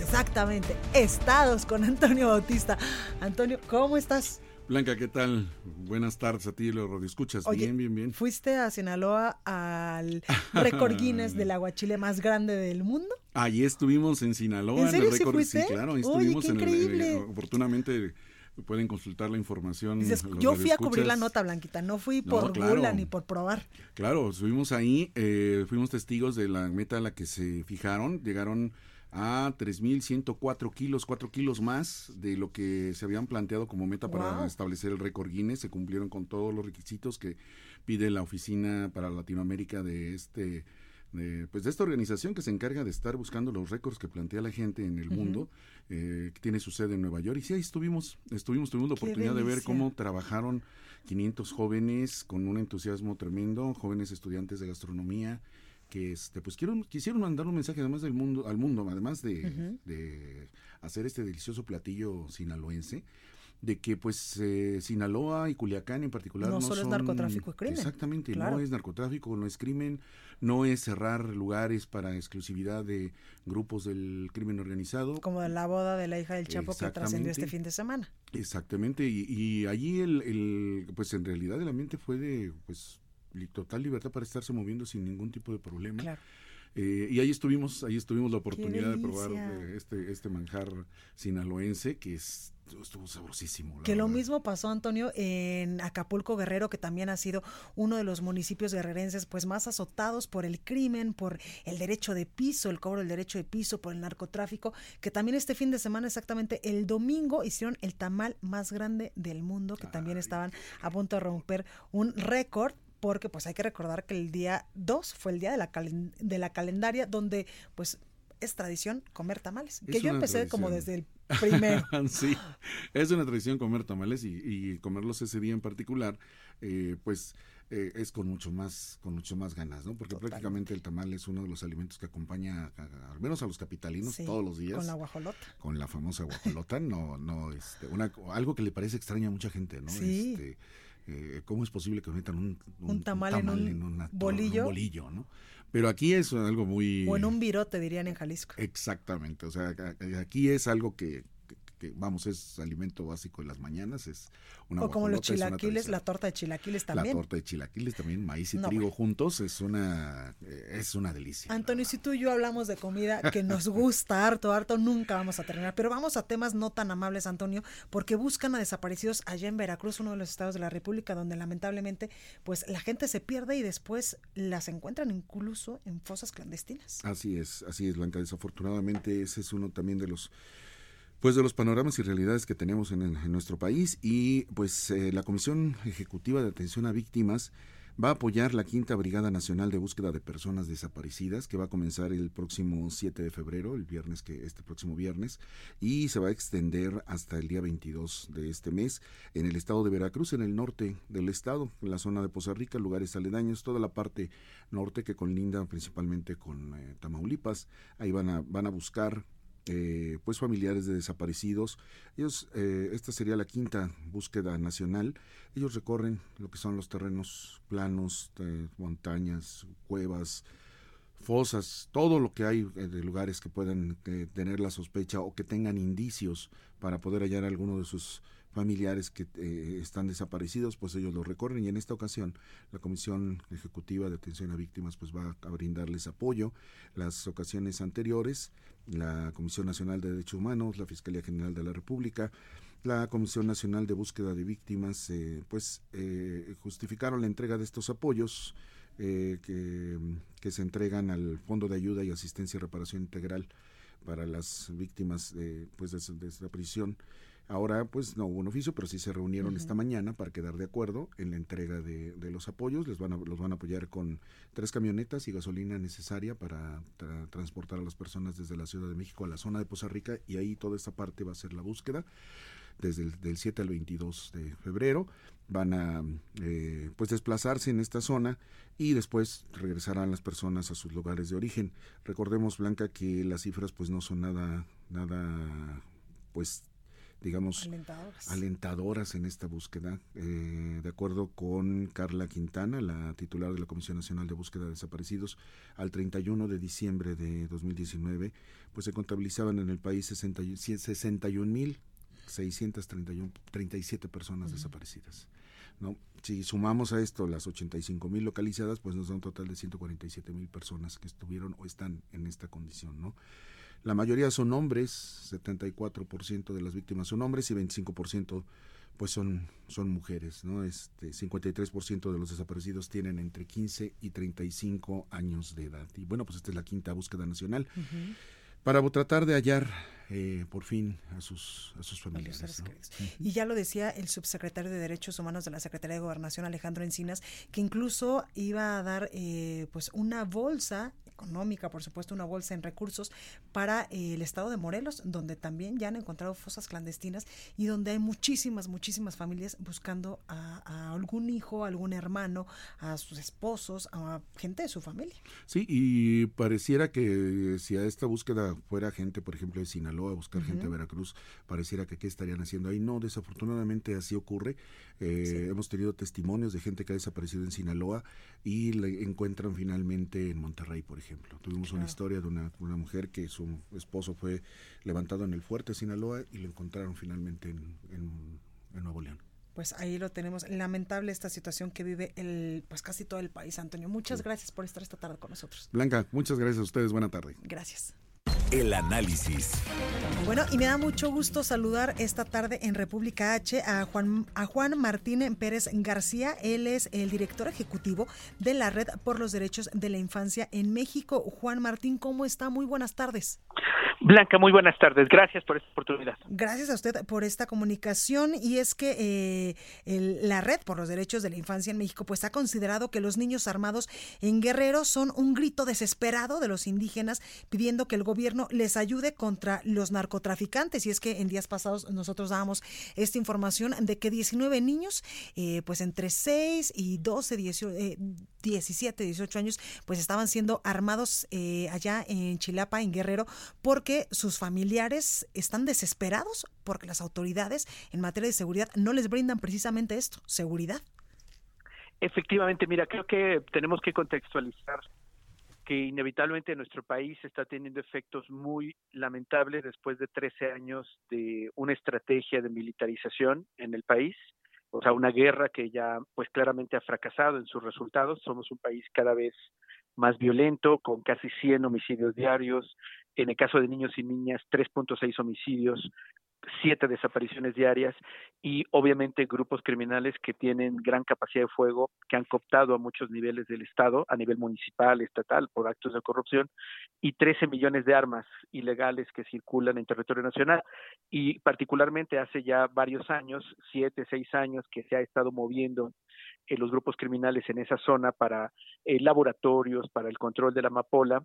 Exactamente, estados con Antonio Bautista. Antonio, ¿cómo estás? Blanca, ¿qué tal? Buenas tardes a ti, lo escuchas. bien, bien, bien. ¿Fuiste a Sinaloa al récord Guinness del aguachile más grande del mundo? Ahí estuvimos en Sinaloa, ¿En, el récord. Sí, claro, ahí estuvimos en el, oportunamente pueden consultar la información. yo fui a cubrir la nota, Blanquita, no fui por gula ni por probar. Claro, estuvimos ahí, eh, fuimos testigos de la meta a la que se fijaron, llegaron a 3.104 kilos, 4 kilos más de lo que se habían planteado como meta para establecer el récord Guinness. Se cumplieron con todos los requisitos que pide la oficina para Latinoamérica de este de, pues de esta organización que se encarga de estar buscando los récords que plantea la gente en el mundo, eh, que tiene su sede en Nueva York. Y sí, ahí estuvimos, estuvimos, tuvimos la oportunidad de ver cómo trabajaron 500 jóvenes con un entusiasmo tremendo, jóvenes estudiantes de gastronomía, que este pues quiero, quisieron mandar un mensaje además del mundo al mundo además de, de hacer este delicioso platillo sinaloense de que pues eh, Sinaloa y Culiacán en particular no, solo es narcotráfico crimen. Exactamente, no es narcotráfico, no es crimen, no es cerrar lugares para exclusividad de grupos del crimen organizado. Como la boda de la hija del Chapo que trascendió este fin de semana. Exactamente, y, y allí el, el, pues en realidad el ambiente fue de pues total libertad para estarse moviendo sin ningún tipo de problema. Claro. Eh, y ahí estuvimos, ahí estuvimos la oportunidad de probar eh, este, este manjar sinaloense que es, estuvo sabrosísimo. Que lo mismo pasó, Antonio, en Acapulco Guerrero, que también ha sido uno de los municipios guerrerenses pues más azotados por el crimen, por el derecho de piso, el cobro del derecho de piso, por el narcotráfico, que también este fin de semana, exactamente el domingo, hicieron el tamal más grande del mundo, que también estaban a punto de romper un récord porque pues hay que recordar que el día 2 fue el día de la, de la calendaria donde pues es tradición comer tamales, que yo empecé como desde el primero. [laughs] sí, es una tradición comer tamales y, comerlos ese día en particular, eh, pues eh, es con mucho más con mucho más ganas, ¿no? Porque prácticamente el tamal es uno de los alimentos que acompaña al menos a los capitalinos todos los días. Con la guajolota. Con la famosa guajolota, no no este, una algo que le parece extraño a mucha gente, ¿no? Sí. Este, eh, ¿cómo es posible que metan un, un, tamal, en un bolillo? bolillo, ¿no? Pero aquí es algo muy... O en un virote, dirían en Jalisco. Exactamente, o sea, aquí es algo que, que, vamos, es alimento básico en las mañanas, es una O como los chilaquiles, la torta de chilaquiles también. La torta de chilaquiles también, maíz y trigo juntos, es una, eh, es una delicia. Antonio, si tú y yo hablamos de comida que nos gusta harto, harto, nunca vamos a terminar. Pero vamos a temas no tan amables, Antonio, porque buscan a desaparecidos allá en Veracruz, uno de los estados de la República, donde lamentablemente, pues la gente se pierde y después las encuentran incluso en fosas clandestinas. Así es, así es, Blanca. Desafortunadamente, ese es uno también de los pues de los panoramas y realidades que tenemos en, nuestro país y pues eh, la Comisión Ejecutiva de Atención a Víctimas va a apoyar la Quinta Brigada Nacional de Búsqueda de Personas Desaparecidas que va a comenzar el próximo 7 de febrero, el viernes que este próximo viernes y se va a extender hasta el día 22 de este mes en el estado de Veracruz, en el norte del estado, en la zona de Poza Rica, lugares aledaños, toda la parte norte que colinda principalmente con eh, Tamaulipas. Ahí van a van a buscar eh, pues familiares de desaparecidos. Ellos, eh, esta sería la quinta búsqueda nacional. Ellos recorren lo que son los terrenos planos, montañas, cuevas, fosas, todo lo que hay eh, de lugares que puedan tener la sospecha o que tengan indicios para poder hallar alguno de sus familiares que están desaparecidos, pues ellos lo recorren y en esta ocasión la Comisión Ejecutiva de Atención a Víctimas pues va a brindarles apoyo. Las ocasiones anteriores la Comisión Nacional de Derechos Humanos, la Fiscalía General de la República, la Comisión Nacional de Búsqueda de Víctimas, eh, pues eh, justificaron la entrega de estos apoyos eh, que, se entregan al Fondo de Ayuda y Asistencia y Reparación Integral para las víctimas pues de, de esta prisión Ahora, pues no hubo un oficio, pero sí se reunieron esta mañana para quedar de acuerdo en la entrega de, los apoyos. Les van a, los van a apoyar con tres camionetas y gasolina necesaria para transportar a las personas desde la Ciudad de México a la zona de Poza Rica y ahí toda esta parte va a ser la búsqueda desde el del 7 al 22 de febrero. Van a eh, pues desplazarse en esta zona y después regresarán las personas a sus lugares de origen. Recordemos, Blanca, que las cifras pues no son nada, nada pues digamos, alentadoras, en esta búsqueda. Eh, de acuerdo con Carla Quintana, la titular de la Comisión Nacional de Búsqueda de Desaparecidos, al 31 de diciembre de 2019, pues se contabilizaban en el país 61 mil 637 personas desaparecidas. ¿no? Si sumamos a esto las 85 mil localizadas, pues nos da un total de 147 mil personas que estuvieron o están en esta condición. ¿no? La mayoría son hombres, 74% de las víctimas son hombres y 25% pues son, son mujeres, ¿no? Este, 53% de los desaparecidos tienen entre 15 y 35 años de edad. Y bueno, pues esta es la quinta búsqueda nacional. Para tratar de hallar eh, por fin a sus, a sus familiares. Y ya lo decía el subsecretario de Derechos Humanos de la Secretaría de Gobernación, Alejandro Encinas, que incluso iba a dar eh, pues una bolsa económica, por supuesto, una bolsa en recursos para eh, el estado de Morelos, donde también ya han encontrado fosas clandestinas y donde hay muchísimas, muchísimas familias buscando a, a algún hijo, a algún hermano, a sus esposos, a gente de su familia. Sí, y pareciera que si a esta búsqueda fuera gente, por ejemplo, de Sinaloa, buscar gente de Veracruz, pareciera que qué estarían haciendo ahí. No, desafortunadamente así ocurre. Eh, hemos tenido testimonios de gente que ha desaparecido en Sinaloa y le encuentran finalmente en Monterrey, por ejemplo. Tuvimos una historia de una, una, mujer que su esposo fue levantado en el fuerte Sinaloa y lo encontraron finalmente en, en, en Nuevo León pues ahí lo tenemos. Lamentable esta situación que vive el, pues casi todo el país, Antonio. Muchas gracias por estar esta tarde con nosotros. Blanca, muchas gracias a ustedes. Buena tarde. Gracias. El análisis. Bueno, y me da mucho gusto saludar esta tarde en República H a Juan, a Juan Martín Pérez García. Él es el director ejecutivo de la Red por los Derechos de la Infancia en México. Juan Martín, ¿cómo está? Muy buenas tardes. Blanca, muy buenas tardes. Gracias por esta oportunidad. Gracias a usted por esta comunicación. Y es que eh, el, la Red por los Derechos de la Infancia en México pues ha considerado que los niños armados en Guerrero son un grito desesperado de los indígenas pidiendo que el gobierno les ayude contra los narcotraficantes. Y es que en días pasados nosotros dábamos esta información de que 19 niños, eh, pues entre 6 y 12, 18, eh, 17, 18 años, pues estaban siendo armados eh, allá en Chilapa, en Guerrero, porque sus familiares están desesperados porque las autoridades en materia de seguridad no les brindan precisamente esto, seguridad. Efectivamente, mira, creo que tenemos que contextualizar que inevitablemente nuestro país está teniendo efectos muy lamentables después de 13 años de una estrategia de militarización en el país, o sea, una guerra que ya pues claramente ha fracasado en sus resultados. Somos un país cada vez más violento, con casi 100 homicidios diarios, en el caso de niños y niñas 3.6 homicidios, siete desapariciones diarias y obviamente grupos criminales que tienen gran capacidad de fuego, que han cooptado a muchos niveles del Estado, a nivel municipal, estatal, por actos de corrupción, y 13 millones de armas ilegales que circulan en territorio nacional. Y particularmente hace ya varios años, siete, seis años, que se ha estado moviendo eh, los grupos criminales en esa zona para eh, laboratorios, para el control de la amapola,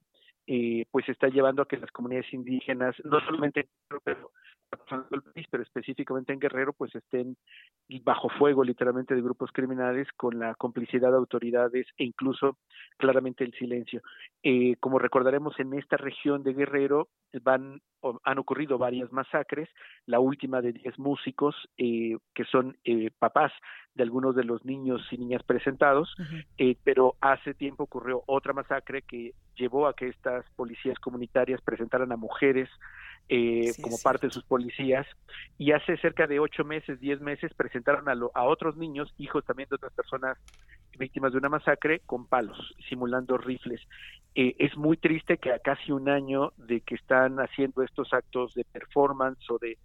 eh, pues está llevando a que las comunidades indígenas, no solamente pero el país, pero específicamente en Guerrero, pues estén bajo fuego literalmente de grupos criminales con la complicidad de autoridades e incluso claramente el silencio. Eh, como recordaremos, en esta región de Guerrero van han ocurrido varias masacres, la última de 10 músicos eh, que son eh, papás de algunos de los niños y niñas presentados, eh, pero hace tiempo ocurrió otra masacre que llevó a que estas policías comunitarias presentaran a mujeres eh, como parte de sus policías y hace cerca de ocho meses, diez meses presentaron a, a otros niños, hijos también de otras personas víctimas de una masacre, con palos, simulando rifles. Eh, es muy triste que a casi un año de que están haciendo estos actos de performance o de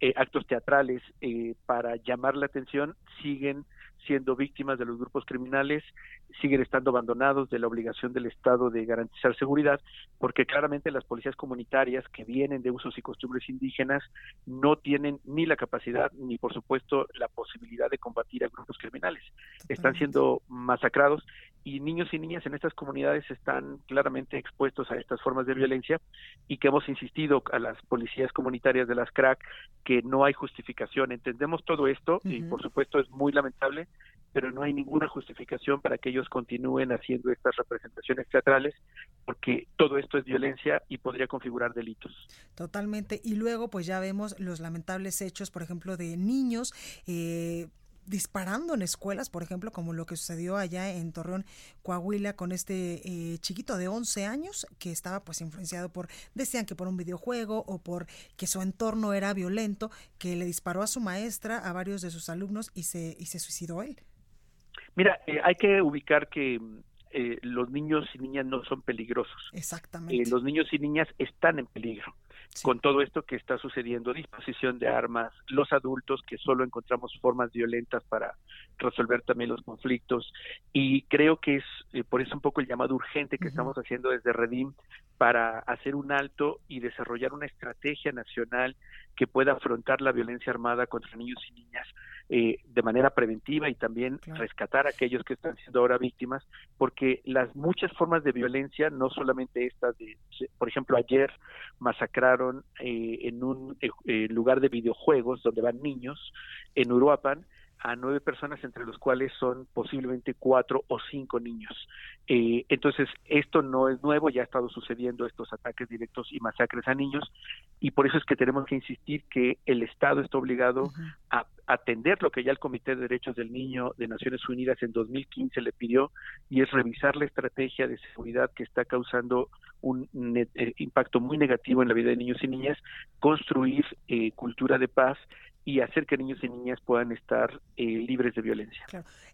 eh, actos teatrales eh, para llamar la atención siguen siendo víctimas de los grupos criminales, siguen estando abandonados de la obligación del Estado de garantizar seguridad, porque claramente las policías comunitarias que vienen de usos y costumbres indígenas no tienen ni la capacidad ni, por supuesto, la posibilidad de combatir a grupos criminales. Están siendo masacrados y niños y niñas en estas comunidades están claramente expuestos a estas formas de violencia y que hemos insistido a las policías comunitarias de las CRAC que no hay justificación. Entendemos todo esto y por supuesto es muy lamentable, pero no hay ninguna justificación para que ellos continúen haciendo estas representaciones teatrales porque todo esto es violencia y podría configurar delitos. Totalmente. Y luego pues ya vemos los lamentables hechos, por ejemplo, de niños. Eh, disparando en escuelas, por ejemplo, como lo que sucedió allá en Torreón, Coahuila, con este eh, chiquito de 11 años que estaba pues influenciado por, decían que por un videojuego o por que su entorno era violento, que le disparó a su maestra, a varios de sus alumnos y se, y se suicidó él. Mira, eh, hay que ubicar que eh, los niños y niñas no son peligrosos. Exactamente. los niños y niñas están en peligro. Con todo esto que está sucediendo, disposición de armas, los adultos que solo encontramos formas violentas para resolver también los conflictos y creo que es eh, por eso un poco el llamado urgente que estamos haciendo desde Redim para hacer un alto y desarrollar una estrategia nacional que pueda afrontar la violencia armada contra niños y niñas eh, de manera preventiva y también rescatar a aquellos que están siendo ahora víctimas, porque las muchas formas de violencia, no solamente estas de, por ejemplo, ayer masacraron eh, en un eh, lugar de videojuegos donde van niños en Uruapan, a nueve personas, entre los cuales son posiblemente cuatro o cinco niños. Eh, entonces, esto no es nuevo, ya ha estado sucediendo estos ataques directos y masacres a niños, y por eso es que tenemos que insistir que el Estado está obligado a atender lo que ya el Comité de Derechos del Niño de Naciones Unidas en 2015 le pidió, y es revisar la estrategia de seguridad que está causando un eh, impacto muy negativo en la vida de niños y niñas, construir eh, cultura de paz y hacer que niños y niñas puedan estar eh, libres de violencia.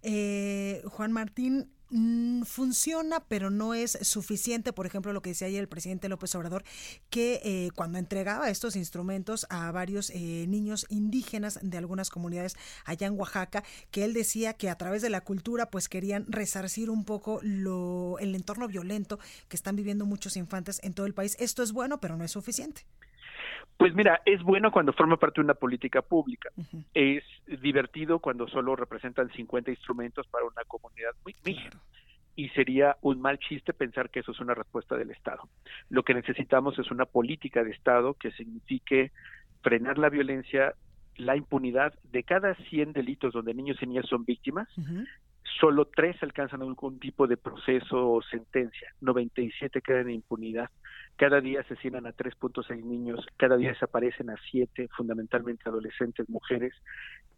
Eh, Juan Martín, mm, funciona, pero no es suficiente. Por ejemplo, lo que decía ayer el presidente López Obrador, que eh, cuando entregaba estos instrumentos a varios niños indígenas de algunas comunidades allá en Oaxaca, que él decía que a través de la cultura, pues querían resarcir un poco lo, el entorno violento que están viviendo muchos infantes en todo el país. Esto es bueno, pero no es suficiente. Pues mira, es bueno cuando forma parte de una política pública. Es divertido cuando solo representan 50 instrumentos para una comunidad muy mínima. Y sería un mal chiste pensar que eso es una respuesta del Estado. Lo que necesitamos es una política de Estado que signifique frenar la violencia, la impunidad. De cada 100 delitos donde niños y niñas son víctimas, solo tres alcanzan algún tipo de proceso o sentencia, 97 quedan en impunidad. Cada día asesinan a 3.6 niños, cada día desaparecen a 7, fundamentalmente adolescentes, mujeres.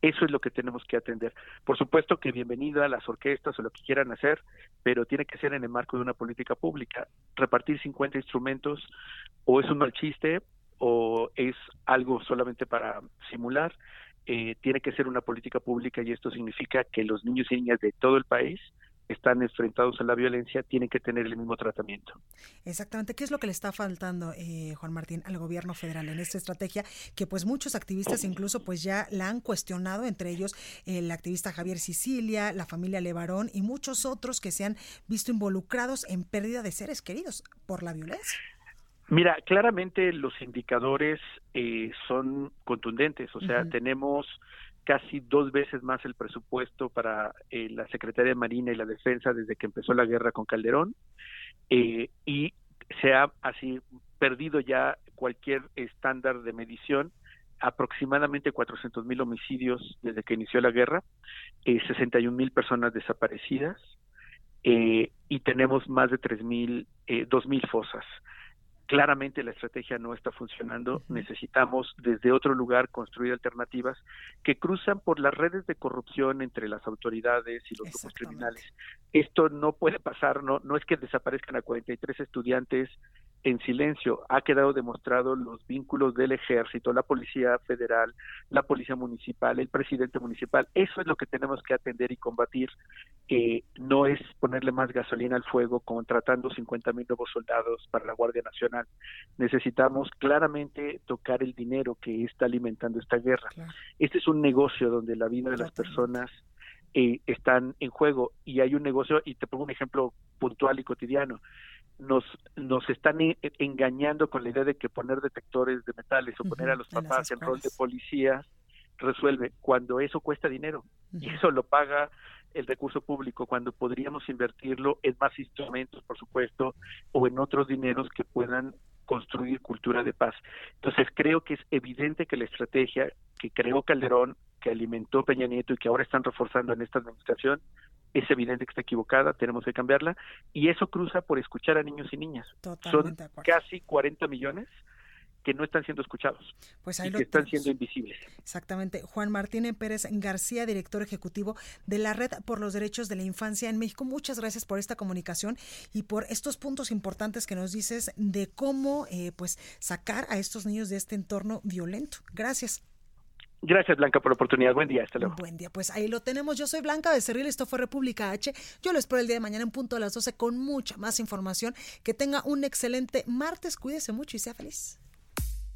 Eso es lo que tenemos que atender. Por supuesto que bienvenida a las orquestas o lo que quieran hacer, pero tiene que ser en el marco de una política pública. Repartir 50 instrumentos o es un mal chiste o es algo solamente para simular eh, tiene que ser una política pública y esto significa que los niños y niñas de todo el país están enfrentados a la violencia tienen que tener el mismo tratamiento. Exactamente. ¿Qué es lo que le está faltando, eh, Juan Martín, al gobierno federal en esta estrategia que pues muchos activistas incluso pues ya la han cuestionado, entre ellos el activista Javier Sicilia, la familia Levarón y muchos otros que se han visto involucrados en pérdida de seres queridos por la violencia? Mira, claramente los indicadores eh, son contundentes, o sea, tenemos casi dos veces más el presupuesto para eh, la Secretaría de Marina y la Defensa desde que empezó la guerra con Calderón eh, y se ha así perdido ya cualquier estándar de medición aproximadamente 400 mil homicidios desde que inició la guerra, eh, 61 mil personas desaparecidas eh, y tenemos más de 3 mil, eh, 2 mil fosas claramente la estrategia no está funcionando. Necesitamos desde otro lugar construir alternativas que cruzan por las redes de corrupción entre las autoridades y los grupos criminales. Esto no puede pasar, no, no es que desaparezcan a 43 estudiantes en silencio. Ha quedado demostrado los vínculos del ejército, la policía federal, la policía municipal, el presidente municipal. Eso es lo que tenemos que atender y combatir. Eh, no es ponerle más gasolina al fuego contratando 50 mil nuevos soldados para la Guardia Nacional. Necesitamos claramente tocar el dinero que está alimentando esta guerra. Este es un negocio donde la vida de las personas eh, están en juego y hay un negocio, y te pongo un ejemplo puntual y cotidiano nos, nos están engañando con la idea de que poner detectores de metales o poner a los papás en rol de policías resuelve cuando eso cuesta dinero. Y eso lo paga el recurso público cuando podríamos invertirlo en más instrumentos, por supuesto, o en otros dineros que puedan construir cultura de paz. Entonces creo que es evidente que la estrategia que creó Calderón, que alimentó Peña Nieto y que ahora están reforzando en esta administración, es evidente que está equivocada, tenemos que cambiarla, y eso cruza por escuchar a niños y niñas. Son casi 40 millones que no están siendo escuchados pues y que están siendo invisibles. Exactamente. Juan Martín Pérez García, director ejecutivo de la Red por los Derechos de la Infancia en México. Muchas gracias por esta comunicación y por estos puntos importantes que nos dices de cómo eh, pues sacar a estos niños de este entorno violento. Gracias. Gracias, Blanca, por la oportunidad. Buen día, hasta luego. Buen día, pues ahí lo tenemos. Yo soy Blanca Becerril, esto fue República H. Yo lo espero el día de mañana en punto a las 12 con mucha más información. Que tenga un excelente martes, cuídese mucho y sea feliz.